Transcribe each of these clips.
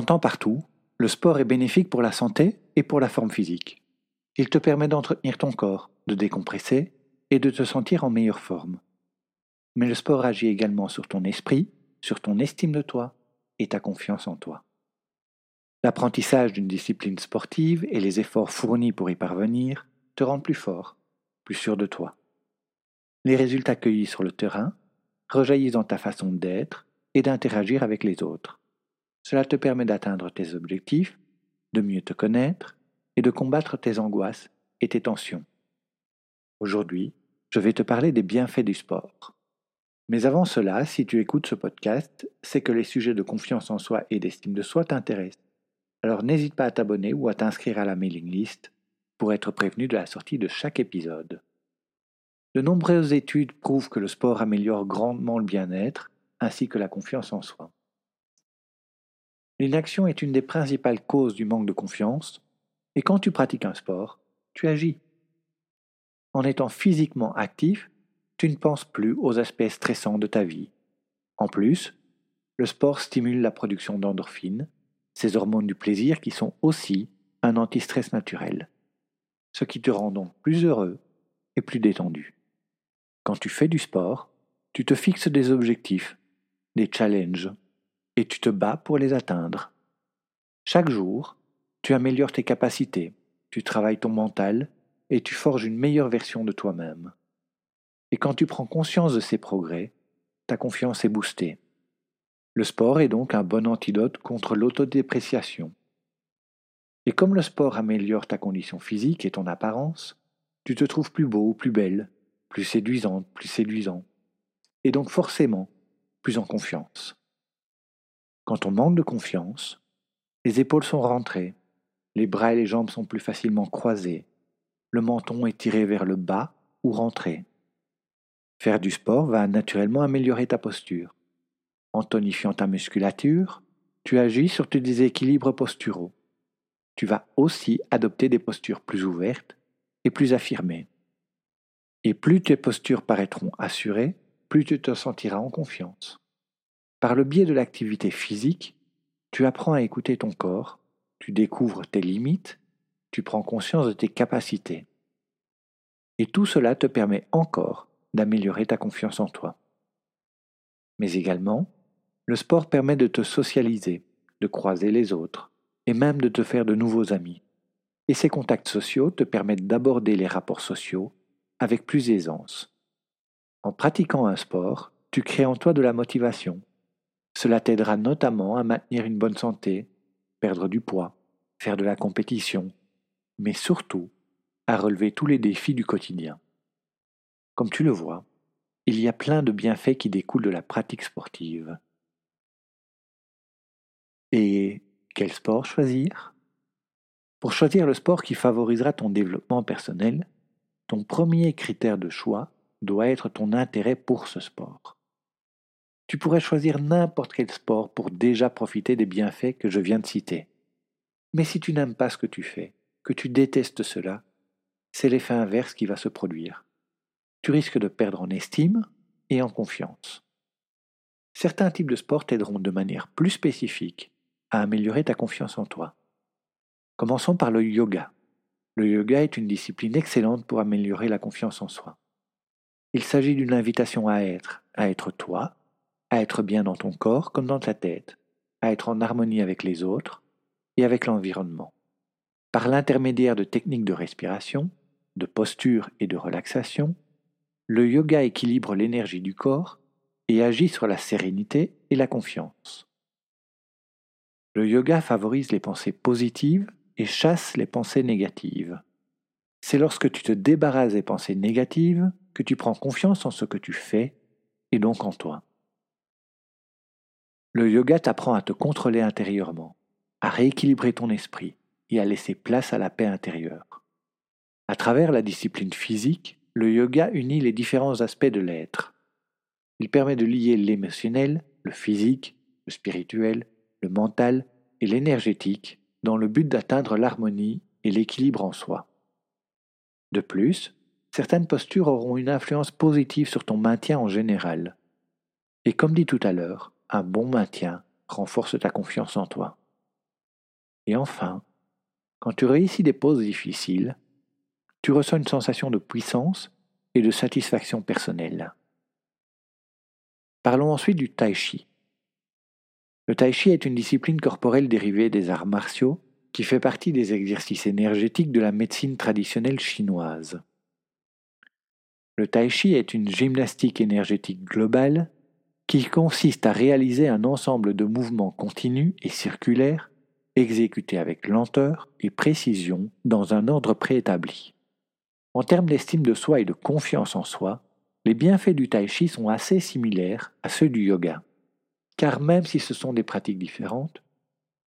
L'entend partout, le sport est bénéfique pour la santé et pour la forme physique. Il te permet d'entretenir ton corps, de décompresser et de te sentir en meilleure forme. Mais le sport agit également sur ton esprit, sur ton estime de toi et ta confiance en toi. L'apprentissage d'une discipline sportive et les efforts fournis pour y parvenir te rendent plus fort, plus sûr de toi. Les résultats cueillis sur le terrain rejaillissent dans ta façon d'être et d'interagir avec les autres. Cela te permet d'atteindre tes objectifs, de mieux te connaître et de combattre tes angoisses et tes tensions. Aujourd'hui, je vais te parler des bienfaits du sport. Mais avant cela, si tu écoutes ce podcast, c'est que les sujets de confiance en soi et d'estime de soi t'intéressent. Alors n'hésite pas à t'abonner ou à t'inscrire à la mailing list pour être prévenu de la sortie de chaque épisode. De nombreuses études prouvent que le sport améliore grandement le bien-être ainsi que la confiance en soi. L'inaction est une des principales causes du manque de confiance, et quand tu pratiques un sport, tu agis. En étant physiquement actif, tu ne penses plus aux aspects stressants de ta vie. En plus, le sport stimule la production d'endorphines, ces hormones du plaisir qui sont aussi un antistress naturel, ce qui te rend donc plus heureux et plus détendu. Quand tu fais du sport, tu te fixes des objectifs, des challenges, et tu te bats pour les atteindre. Chaque jour, tu améliores tes capacités, tu travailles ton mental et tu forges une meilleure version de toi-même. Et quand tu prends conscience de ces progrès, ta confiance est boostée. Le sport est donc un bon antidote contre l'autodépréciation. Et comme le sport améliore ta condition physique et ton apparence, tu te trouves plus beau plus belle, plus séduisante, plus séduisant, et donc forcément plus en confiance. Quand on manque de confiance, les épaules sont rentrées, les bras et les jambes sont plus facilement croisés, le menton est tiré vers le bas ou rentré. Faire du sport va naturellement améliorer ta posture. En tonifiant ta musculature, tu agis sur tes déséquilibres posturaux. Tu vas aussi adopter des postures plus ouvertes et plus affirmées. Et plus tes postures paraîtront assurées, plus tu te sentiras en confiance. Par le biais de l'activité physique, tu apprends à écouter ton corps, tu découvres tes limites, tu prends conscience de tes capacités. Et tout cela te permet encore d'améliorer ta confiance en toi. Mais également, le sport permet de te socialiser, de croiser les autres, et même de te faire de nouveaux amis. Et ces contacts sociaux te permettent d'aborder les rapports sociaux avec plus aisance. En pratiquant un sport, tu crées en toi de la motivation. Cela t'aidera notamment à maintenir une bonne santé, perdre du poids, faire de la compétition, mais surtout à relever tous les défis du quotidien. Comme tu le vois, il y a plein de bienfaits qui découlent de la pratique sportive. Et quel sport choisir? Pour choisir le sport qui favorisera ton développement personnel, ton premier critère de choix doit être ton intérêt pour ce sport. Tu pourrais choisir n'importe quel sport pour déjà profiter des bienfaits que je viens de citer. Mais si tu n'aimes pas ce que tu fais, que tu détestes cela, c'est l'effet inverse qui va se produire tu risques de perdre en estime et en confiance. Certains types de sport t'aideront de manière plus spécifique à améliorer ta confiance en toi. Commençons par le yoga. Le yoga est une discipline excellente pour améliorer la confiance en soi. Il s'agit d'une invitation à être, à être toi, à être bien dans ton corps comme dans ta tête, à être en harmonie avec les autres et avec l'environnement. Par l'intermédiaire de techniques de respiration, de posture et de relaxation, le yoga équilibre l'énergie du corps et agit sur la sérénité et la confiance. Le yoga favorise les pensées positives et chasse les pensées négatives. C'est lorsque tu te débarrasses des pensées négatives que tu prends confiance en ce que tu fais et donc en toi. Le yoga t'apprend à te contrôler intérieurement, à rééquilibrer ton esprit et à laisser place à la paix intérieure. À travers la discipline physique, le yoga unit les différents aspects de l'être. Il permet de lier l'émotionnel, le physique, le spirituel, le mental et l'énergétique dans le but d'atteindre l'harmonie et l'équilibre en soi. De plus, certaines postures auront une influence positive sur ton maintien en général. Et comme dit tout à l'heure, un bon maintien renforce ta confiance en toi. Et enfin, quand tu réussis des poses difficiles, tu ressens une sensation de puissance et de satisfaction personnelle. Parlons ensuite du tai chi. Le tai chi est une discipline corporelle dérivée des arts martiaux qui fait partie des exercices énergétiques de la médecine traditionnelle chinoise. Le tai chi est une gymnastique énergétique globale qui consiste à réaliser un ensemble de mouvements continus et circulaires exécutés avec lenteur et précision dans un ordre préétabli. En termes d'estime de soi et de confiance en soi, les bienfaits du tai chi sont assez similaires à ceux du yoga, car même si ce sont des pratiques différentes,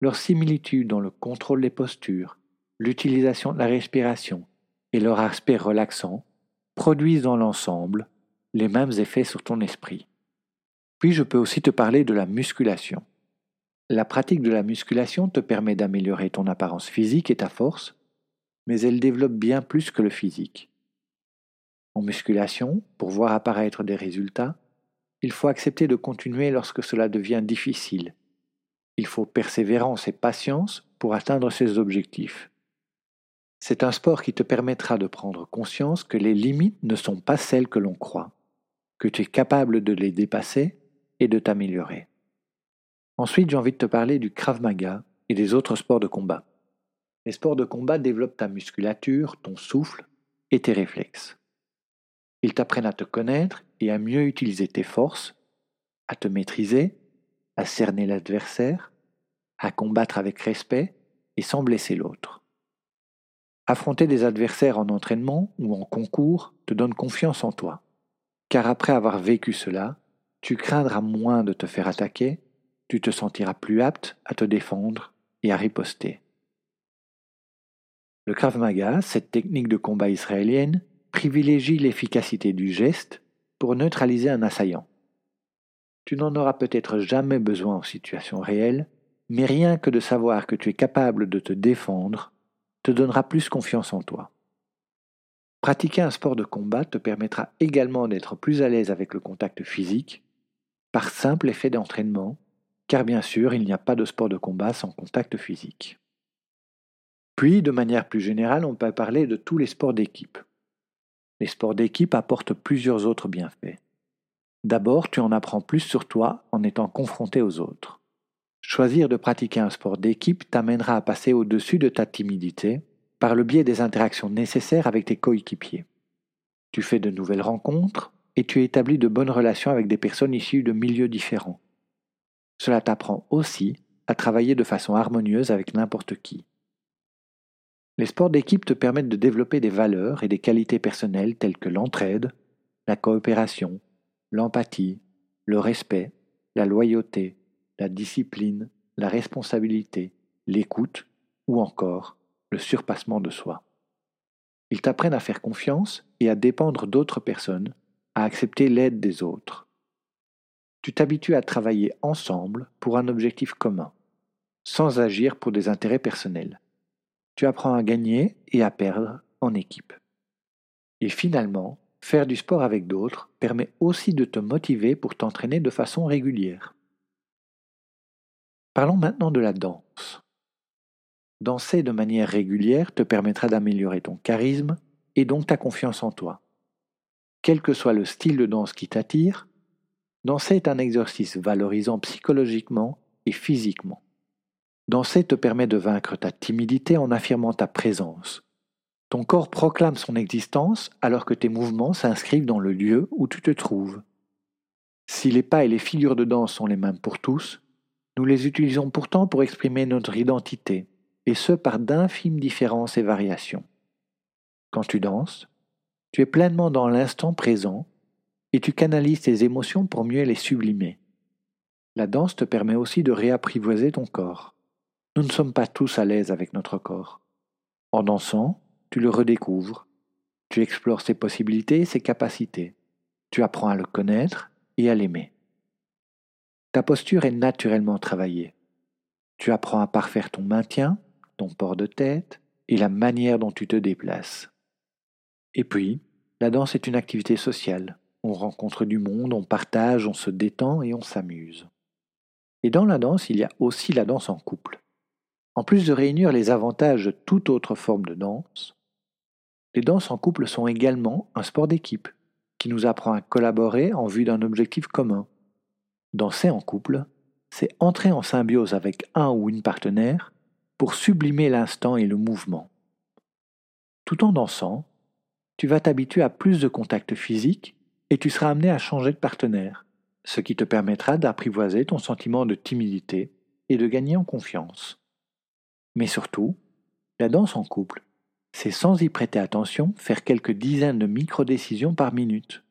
leur similitude dans le contrôle des postures, l'utilisation de la respiration et leur aspect relaxant produisent dans l'ensemble les mêmes effets sur ton esprit. Puis je peux aussi te parler de la musculation. La pratique de la musculation te permet d'améliorer ton apparence physique et ta force, mais elle développe bien plus que le physique. En musculation, pour voir apparaître des résultats, il faut accepter de continuer lorsque cela devient difficile. Il faut persévérance et patience pour atteindre ses objectifs. C'est un sport qui te permettra de prendre conscience que les limites ne sont pas celles que l'on croit, que tu es capable de les dépasser et de t'améliorer. Ensuite, j'ai envie de te parler du Krav Maga et des autres sports de combat. Les sports de combat développent ta musculature, ton souffle et tes réflexes. Ils t'apprennent à te connaître et à mieux utiliser tes forces, à te maîtriser, à cerner l'adversaire, à combattre avec respect et sans blesser l'autre. Affronter des adversaires en entraînement ou en concours te donne confiance en toi, car après avoir vécu cela, tu craindras moins de te faire attaquer, tu te sentiras plus apte à te défendre et à riposter. Le Krav Maga, cette technique de combat israélienne, privilégie l'efficacité du geste pour neutraliser un assaillant. Tu n'en auras peut-être jamais besoin en situation réelle, mais rien que de savoir que tu es capable de te défendre te donnera plus confiance en toi. Pratiquer un sport de combat te permettra également d'être plus à l'aise avec le contact physique par simple effet d'entraînement, car bien sûr il n'y a pas de sport de combat sans contact physique. Puis, de manière plus générale, on peut parler de tous les sports d'équipe. Les sports d'équipe apportent plusieurs autres bienfaits. D'abord, tu en apprends plus sur toi en étant confronté aux autres. Choisir de pratiquer un sport d'équipe t'amènera à passer au-dessus de ta timidité par le biais des interactions nécessaires avec tes coéquipiers. Tu fais de nouvelles rencontres, et tu établis de bonnes relations avec des personnes issues de milieux différents. Cela t'apprend aussi à travailler de façon harmonieuse avec n'importe qui. Les sports d'équipe te permettent de développer des valeurs et des qualités personnelles telles que l'entraide, la coopération, l'empathie, le respect, la loyauté, la discipline, la responsabilité, l'écoute ou encore le surpassement de soi. Ils t'apprennent à faire confiance et à dépendre d'autres personnes à accepter l'aide des autres. Tu t'habitues à travailler ensemble pour un objectif commun, sans agir pour des intérêts personnels. Tu apprends à gagner et à perdre en équipe. Et finalement, faire du sport avec d'autres permet aussi de te motiver pour t'entraîner de façon régulière. Parlons maintenant de la danse. Danser de manière régulière te permettra d'améliorer ton charisme et donc ta confiance en toi. Quel que soit le style de danse qui t'attire, danser est un exercice valorisant psychologiquement et physiquement. Danser te permet de vaincre ta timidité en affirmant ta présence. Ton corps proclame son existence alors que tes mouvements s'inscrivent dans le lieu où tu te trouves. Si les pas et les figures de danse sont les mêmes pour tous, nous les utilisons pourtant pour exprimer notre identité, et ce par d'infimes différences et variations. Quand tu danses, tu es pleinement dans l'instant présent et tu canalises tes émotions pour mieux les sublimer. La danse te permet aussi de réapprivoiser ton corps. Nous ne sommes pas tous à l'aise avec notre corps. En dansant, tu le redécouvres, tu explores ses possibilités et ses capacités, tu apprends à le connaître et à l'aimer. Ta posture est naturellement travaillée. Tu apprends à parfaire ton maintien, ton port de tête et la manière dont tu te déplaces. Et puis, la danse est une activité sociale. On rencontre du monde, on partage, on se détend et on s'amuse. Et dans la danse, il y a aussi la danse en couple. En plus de réunir les avantages de toute autre forme de danse, les danses en couple sont également un sport d'équipe qui nous apprend à collaborer en vue d'un objectif commun. Danser en couple, c'est entrer en symbiose avec un ou une partenaire pour sublimer l'instant et le mouvement. Tout en dansant, tu vas t'habituer à plus de contacts physiques et tu seras amené à changer de partenaire, ce qui te permettra d'apprivoiser ton sentiment de timidité et de gagner en confiance. Mais surtout, la danse en couple, c'est sans y prêter attention faire quelques dizaines de micro-décisions par minute.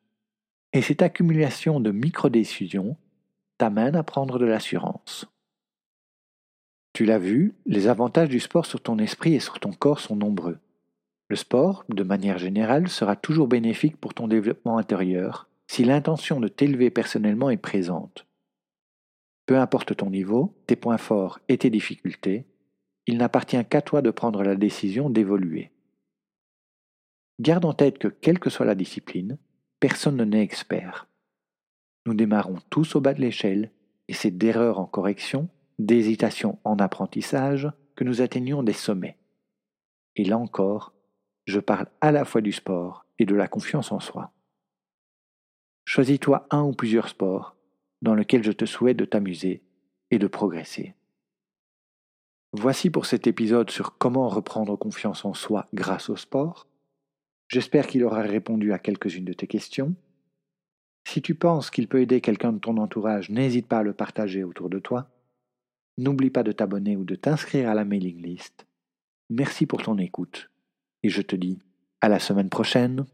Et cette accumulation de micro-décisions t'amène à prendre de l'assurance. Tu l'as vu, les avantages du sport sur ton esprit et sur ton corps sont nombreux. Le sport, de manière générale, sera toujours bénéfique pour ton développement intérieur si l'intention de t'élever personnellement est présente. Peu importe ton niveau, tes points forts et tes difficultés, il n'appartient qu'à toi de prendre la décision d'évoluer. Garde en tête que quelle que soit la discipline, personne ne n'est expert. Nous démarrons tous au bas de l'échelle, et c'est d'erreur en correction, d'hésitation en apprentissage que nous atteignons des sommets. Et là encore, je parle à la fois du sport et de la confiance en soi. Choisis-toi un ou plusieurs sports dans lesquels je te souhaite de t'amuser et de progresser. Voici pour cet épisode sur comment reprendre confiance en soi grâce au sport. J'espère qu'il aura répondu à quelques-unes de tes questions. Si tu penses qu'il peut aider quelqu'un de ton entourage, n'hésite pas à le partager autour de toi. N'oublie pas de t'abonner ou de t'inscrire à la mailing list. Merci pour ton écoute et je te dis à la semaine prochaine.